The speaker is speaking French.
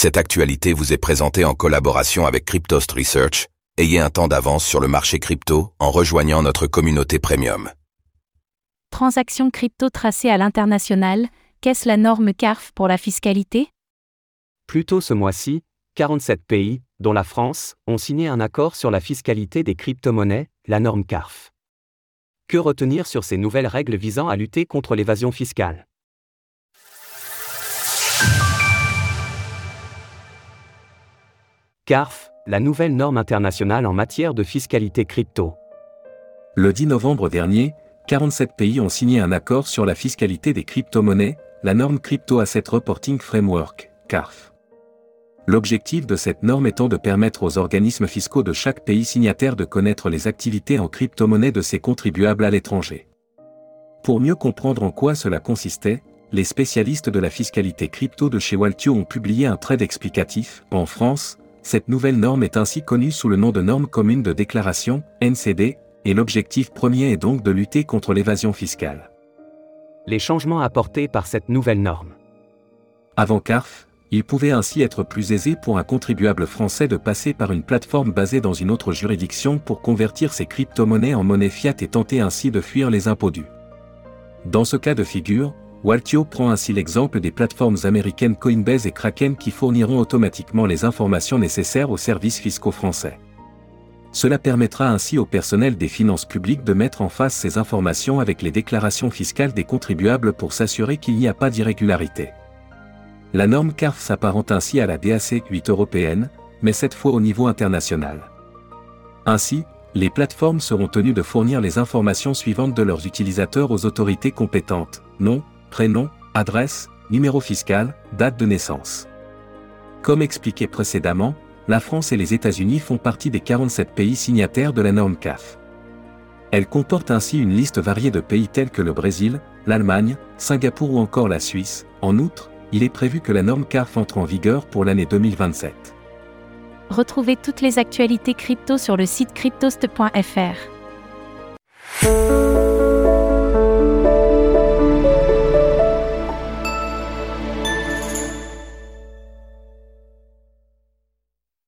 Cette actualité vous est présentée en collaboration avec Cryptost Research. Ayez un temps d'avance sur le marché crypto en rejoignant notre communauté premium. Transactions crypto tracées à l'international, qu'est-ce la norme CARF pour la fiscalité? Plus tôt ce mois-ci, 47 pays, dont la France, ont signé un accord sur la fiscalité des crypto-monnaies, la norme CARF. Que retenir sur ces nouvelles règles visant à lutter contre l'évasion fiscale? CARF, la nouvelle norme internationale en matière de fiscalité crypto. Le 10 novembre dernier, 47 pays ont signé un accord sur la fiscalité des crypto-monnaies, la norme Crypto Asset Reporting Framework, CARF. L'objectif de cette norme étant de permettre aux organismes fiscaux de chaque pays signataire de connaître les activités en crypto-monnaie de ses contribuables à l'étranger. Pour mieux comprendre en quoi cela consistait, les spécialistes de la fiscalité crypto de chez Waltio ont publié un trade explicatif. En France, cette nouvelle norme est ainsi connue sous le nom de norme commune de déclaration, NCD, et l'objectif premier est donc de lutter contre l'évasion fiscale. Les changements apportés par cette nouvelle norme. Avant CARF, il pouvait ainsi être plus aisé pour un contribuable français de passer par une plateforme basée dans une autre juridiction pour convertir ses crypto-monnaies en monnaie fiat et tenter ainsi de fuir les impôts dus. Dans ce cas de figure, Waltio prend ainsi l'exemple des plateformes américaines Coinbase et Kraken qui fourniront automatiquement les informations nécessaires aux services fiscaux français. Cela permettra ainsi au personnel des finances publiques de mettre en face ces informations avec les déclarations fiscales des contribuables pour s'assurer qu'il n'y a pas d'irrégularité. La norme CARF s'apparente ainsi à la DAC 8 européenne, mais cette fois au niveau international. Ainsi, les plateformes seront tenues de fournir les informations suivantes de leurs utilisateurs aux autorités compétentes, nom, prénom, adresse, numéro fiscal, date de naissance. Comme expliqué précédemment, la France et les États-Unis font partie des 47 pays signataires de la norme CAF. Elle comporte ainsi une liste variée de pays tels que le Brésil, l'Allemagne, Singapour ou encore la Suisse. En outre, il est prévu que la norme CARF entre en vigueur pour l'année 2027. Retrouvez toutes les actualités crypto sur le site cryptost.fr.